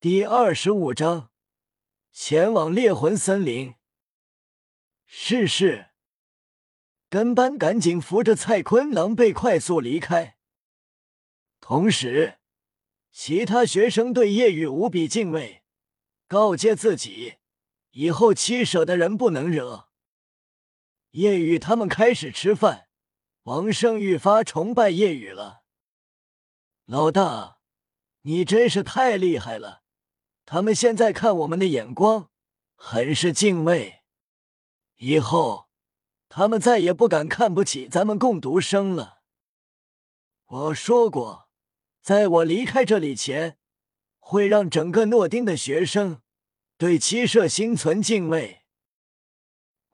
第二十五章，前往猎魂森林。是是，跟班赶紧扶着蔡坤狼狈快速离开。同时，其他学生对叶雨无比敬畏，告诫自己以后七舍的人不能惹。叶雨他们开始吃饭，王胜愈发崇拜叶雨了。老大，你真是太厉害了！他们现在看我们的眼光很是敬畏，以后他们再也不敢看不起咱们共读生了。我说过，在我离开这里前，会让整个诺丁的学生对七社心存敬畏。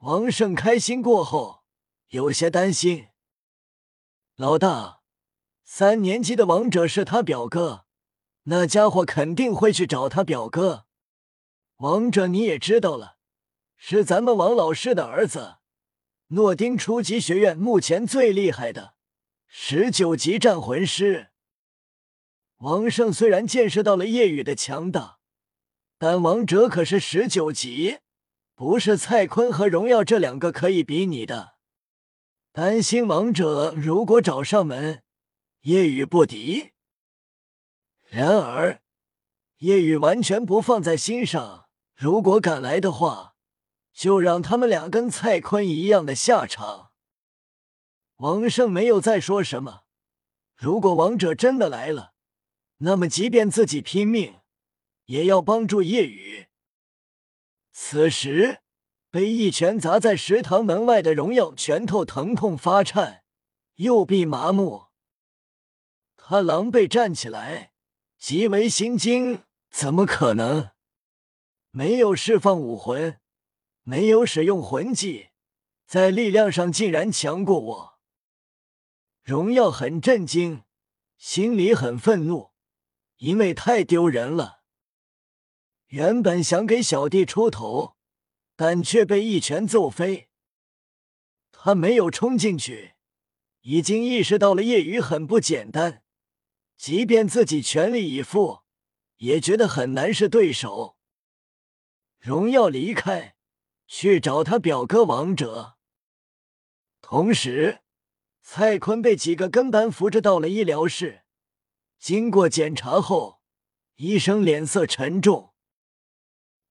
王胜开心过后，有些担心。老大，三年级的王者是他表哥，那家伙肯定会去找他表哥。王者你也知道了，是咱们王老师的儿子，诺丁初级学院目前最厉害的十九级战魂师。王胜虽然见识到了夜雨的强大，但王者可是十九级。不是蔡坤和荣耀这两个可以比拟的，担心王者如果找上门，夜雨不敌。然而，夜雨完全不放在心上，如果敢来的话，就让他们俩跟蔡坤一样的下场。王胜没有再说什么。如果王者真的来了，那么即便自己拼命，也要帮助夜雨。此时，被一拳砸在食堂门外的荣耀拳头疼痛发颤，右臂麻木。他狼狈站起来，极为心惊。怎么可能？没有释放武魂，没有使用魂技，在力量上竟然强过我！荣耀很震惊，心里很愤怒，因为太丢人了。原本想给小弟出头，但却被一拳揍飞。他没有冲进去，已经意识到了夜雨很不简单，即便自己全力以赴，也觉得很难是对手。荣耀离开，去找他表哥王者。同时，蔡坤被几个跟班扶着到了医疗室。经过检查后，医生脸色沉重。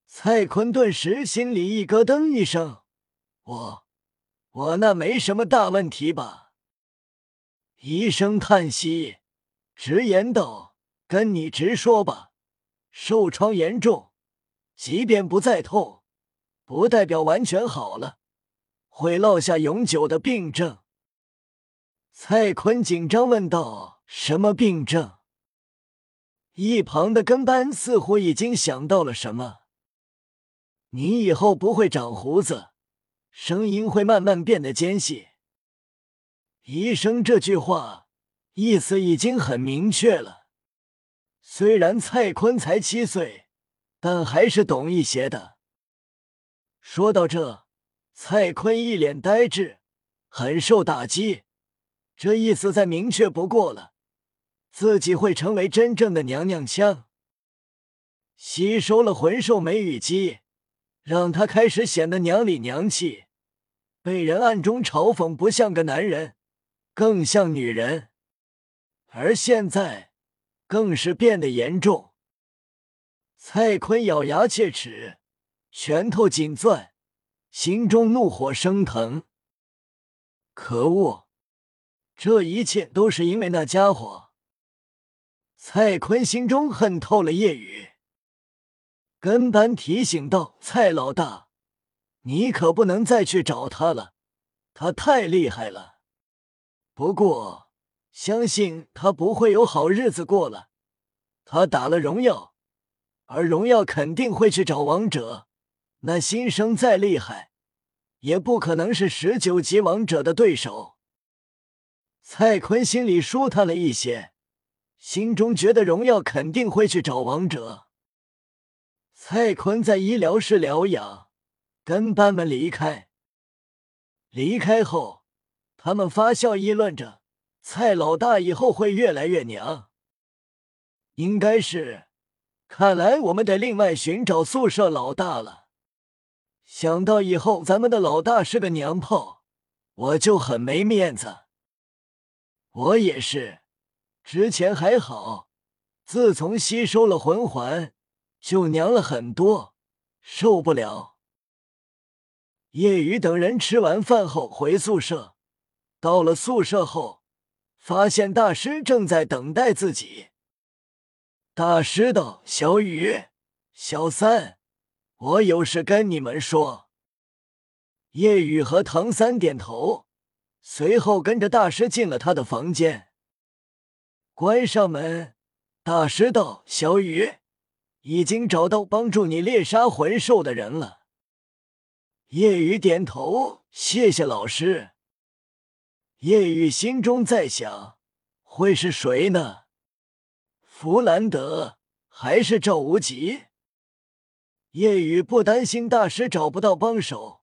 蔡坤顿时心里一咯噔一声：“我，我那没什么大问题吧？”医生叹息，直言道：“跟你直说吧，受创严重，即便不再痛，不代表完全好了，会落下永久的病症。”蔡坤紧张问道：“什么病症？”一旁的跟班似乎已经想到了什么。你以后不会长胡子，声音会慢慢变得尖细。医生这句话意思已经很明确了。虽然蔡坤才七岁，但还是懂一些的。说到这，蔡坤一脸呆滞，很受打击。这意思再明确不过了，自己会成为真正的娘娘腔，吸收了魂兽梅雨姬。让他开始显得娘里娘气，被人暗中嘲讽不像个男人，更像女人。而现在更是变得严重。蔡坤咬牙切齿，拳头紧攥，心中怒火升腾。可恶！这一切都是因为那家伙。蔡坤心中恨透了叶雨。跟班提醒道：“蔡老大，你可不能再去找他了，他太厉害了。不过，相信他不会有好日子过了。他打了荣耀，而荣耀肯定会去找王者。那新生再厉害，也不可能是十九级王者的对手。”蔡坤心里舒坦了一些，心中觉得荣耀肯定会去找王者。蔡坤在医疗室疗养，跟班们离开。离开后，他们发笑议论着：“蔡老大以后会越来越娘。”应该是，看来我们得另外寻找宿舍老大了。想到以后咱们的老大是个娘炮，我就很没面子。我也是，之前还好，自从吸收了魂环，就娘了很多，受不了。叶雨等人吃完饭后回宿舍，到了宿舍后，发现大师正在等待自己。大师道：“小雨、小三，我有事跟你们说。”叶雨和唐三点头，随后跟着大师进了他的房间，关上门。大师道：“小雨，已经找到帮助你猎杀魂兽的人了。”叶雨点头：“谢谢老师。”叶雨心中在想：会是谁呢？弗兰德还是赵无极？叶雨不担心大师找不到帮手，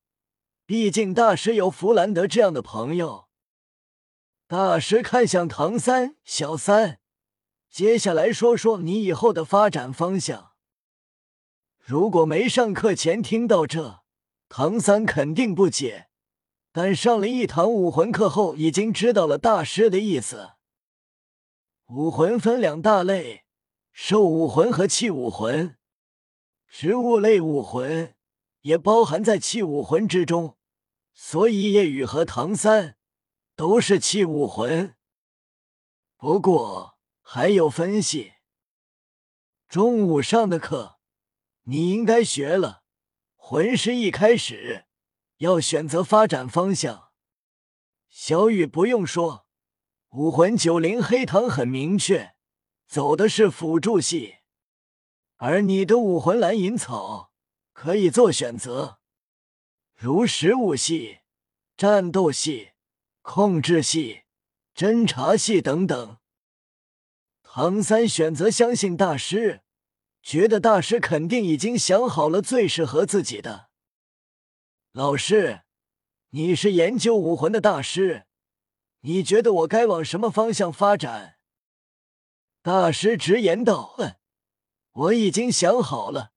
毕竟大师有弗兰德这样的朋友。大师看向唐三、小三，接下来说说你以后的发展方向。如果没上课前听到这，唐三肯定不解，但上了一堂武魂课后，已经知道了大师的意思。武魂分两大类：兽武魂和气武魂。植物类武魂也包含在气武魂之中，所以叶雨和唐三都是气武魂。不过还有分析。中午上的课你应该学了，魂师一开始要选择发展方向。小雨不用说。武魂九灵黑糖很明确，走的是辅助系，而你的武魂蓝银草可以做选择，如食物系、战斗系、控制系、侦察系等等。唐三选择相信大师，觉得大师肯定已经想好了最适合自己的。老师，你是研究武魂的大师。你觉得我该往什么方向发展？大师直言道：“嗯，我已经想好了，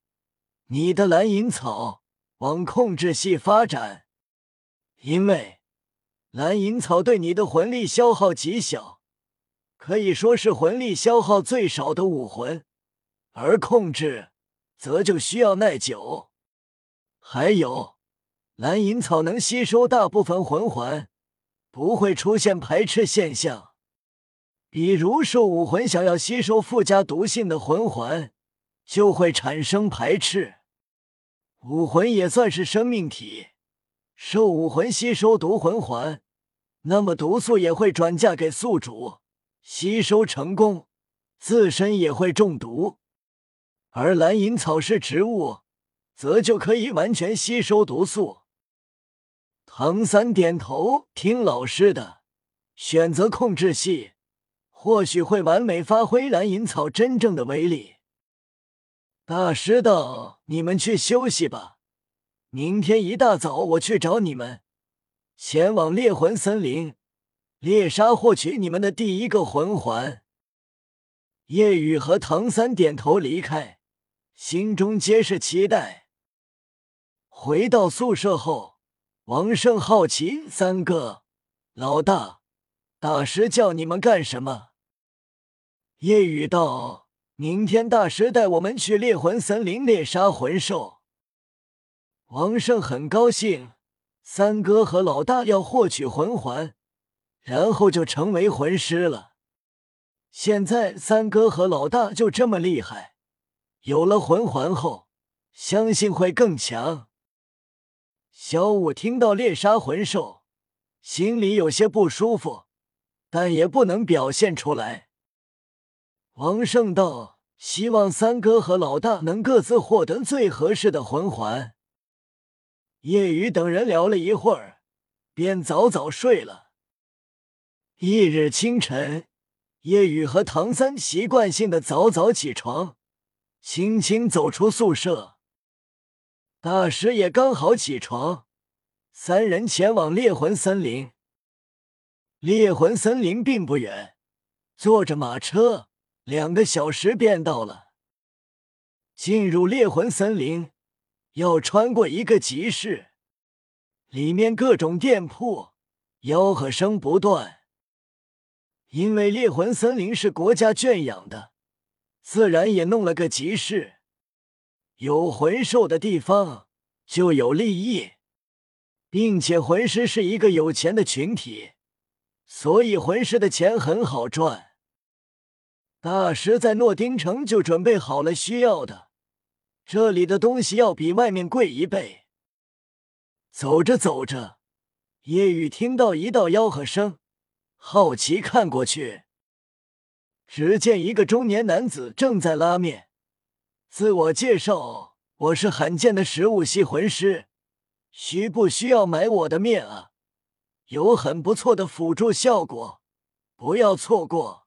你的蓝银草往控制系发展，因为蓝银草对你的魂力消耗极小，可以说是魂力消耗最少的武魂，而控制则就需要耐久。还有，蓝银草能吸收大部分魂环。”不会出现排斥现象，比如兽武魂想要吸收附加毒性的魂环，就会产生排斥。武魂也算是生命体，兽武魂吸收毒魂环，那么毒素也会转嫁给宿主，吸收成功，自身也会中毒。而蓝银草是植物，则就可以完全吸收毒素。唐三点头，听老师的，选择控制系，或许会完美发挥蓝银草真正的威力。大师道：“你们去休息吧，明天一大早我去找你们，前往猎魂森林，猎杀获取你们的第一个魂环。”夜雨和唐三点头离开，心中皆是期待。回到宿舍后。王胜好奇：“三哥，老大，大师叫你们干什么？”夜雨道：“明天大师带我们去猎魂森林猎杀魂兽。”王胜很高兴，三哥和老大要获取魂环，然后就成为魂师了。现在三哥和老大就这么厉害，有了魂环后，相信会更强。小五听到猎杀魂兽，心里有些不舒服，但也不能表现出来。王胜道：“希望三哥和老大能各自获得最合适的魂环。”叶雨等人聊了一会儿，便早早睡了。翌日清晨，叶雨和唐三习惯性的早早起床，轻轻走出宿舍。大师也刚好起床，三人前往猎魂森林。猎魂森林并不远，坐着马车两个小时便到了。进入猎魂森林，要穿过一个集市，里面各种店铺，吆喝声不断。因为猎魂森林是国家圈养的，自然也弄了个集市。有魂兽的地方就有利益，并且魂师是一个有钱的群体，所以魂师的钱很好赚。大师在诺丁城就准备好了需要的，这里的东西要比外面贵一倍。走着走着，夜雨听到一道吆喝声，好奇看过去，只见一个中年男子正在拉面，自我介绍：“我是罕见的食物系魂师，需不需要买我的面啊？有很不错的辅助效果，不要错过。”